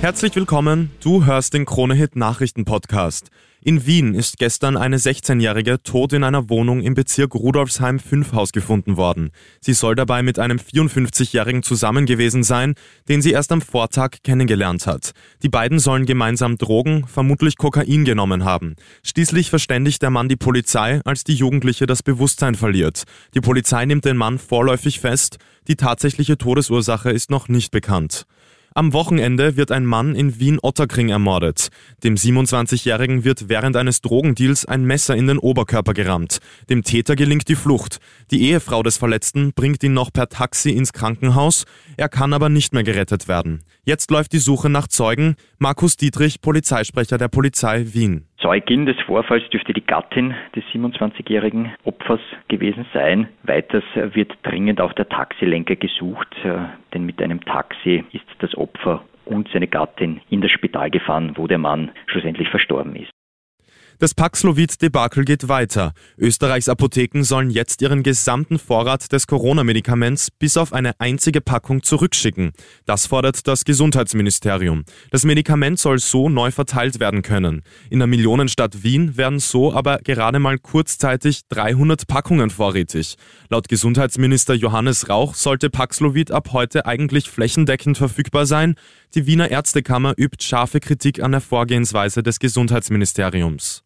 Herzlich willkommen, du hörst den Kronehit Nachrichten Podcast. In Wien ist gestern eine 16-Jährige tot in einer Wohnung im Bezirk Rudolfsheim 5 Haus gefunden worden. Sie soll dabei mit einem 54-Jährigen zusammen gewesen sein, den sie erst am Vortag kennengelernt hat. Die beiden sollen gemeinsam Drogen, vermutlich Kokain genommen haben. Schließlich verständigt der Mann die Polizei, als die Jugendliche das Bewusstsein verliert. Die Polizei nimmt den Mann vorläufig fest. Die tatsächliche Todesursache ist noch nicht bekannt. Am Wochenende wird ein Mann in Wien-Otterkring ermordet. Dem 27-Jährigen wird während eines Drogendeals ein Messer in den Oberkörper gerammt. Dem Täter gelingt die Flucht. Die Ehefrau des Verletzten bringt ihn noch per Taxi ins Krankenhaus. Er kann aber nicht mehr gerettet werden. Jetzt läuft die Suche nach Zeugen. Markus Dietrich, Polizeisprecher der Polizei Wien. Zeugin des Vorfalls dürfte die Gattin des 27-jährigen Opfers gewesen sein. Weiters wird dringend auch der Taxilenker gesucht, äh, denn mit einem Taxi ist das Opfer und seine Gattin in das Spital gefahren, wo der Mann schlussendlich verstorben ist. Das Paxlovid-Debakel geht weiter. Österreichs Apotheken sollen jetzt ihren gesamten Vorrat des Corona-Medikaments bis auf eine einzige Packung zurückschicken. Das fordert das Gesundheitsministerium. Das Medikament soll so neu verteilt werden können. In der Millionenstadt Wien werden so aber gerade mal kurzzeitig 300 Packungen vorrätig. Laut Gesundheitsminister Johannes Rauch sollte Paxlovid ab heute eigentlich flächendeckend verfügbar sein. Die Wiener Ärztekammer übt scharfe Kritik an der Vorgehensweise des Gesundheitsministeriums.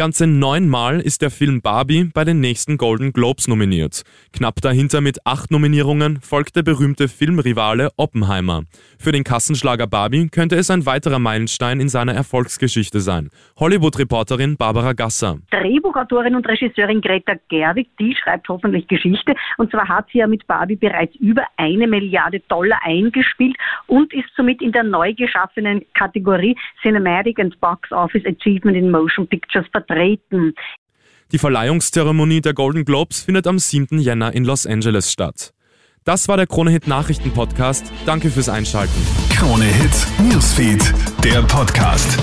Ganze neunmal ist der Film Barbie bei den nächsten Golden Globes nominiert. Knapp dahinter mit acht Nominierungen folgt der berühmte Filmrivale Oppenheimer. Für den Kassenschlager Barbie könnte es ein weiterer Meilenstein in seiner Erfolgsgeschichte sein. Hollywood-Reporterin Barbara Gasser. Drehbuchautorin und Regisseurin Greta Gerwig, die schreibt hoffentlich Geschichte. Und zwar hat sie ja mit Barbie bereits über eine Milliarde Dollar eingespielt und ist somit in der neu geschaffenen Kategorie Cinematic and Box Office Achievement in Motion Pictures vertreten. Die Verleihungszeremonie der Golden Globes findet am 7. Jänner in Los Angeles statt. Das war der Kronehit Nachrichten Podcast. Danke fürs Einschalten. Kronehit Newsfeed, der Podcast.